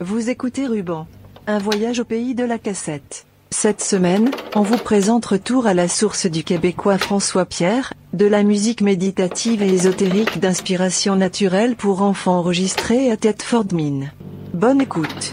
Vous écoutez Ruban. Un voyage au pays de la cassette. Cette semaine, on vous présente Retour à la source du Québécois François Pierre, de la musique méditative et ésotérique d'inspiration naturelle pour enfants enregistrée à Thetford Mine. Bonne écoute.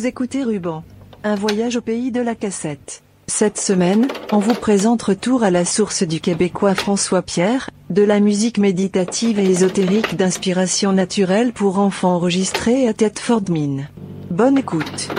Vous écoutez Ruban. Un voyage au pays de la cassette. Cette semaine, on vous présente Retour à la source du québécois François Pierre, de la musique méditative et ésotérique d'inspiration naturelle pour enfants enregistrée à Thetford Mine. Bonne écoute.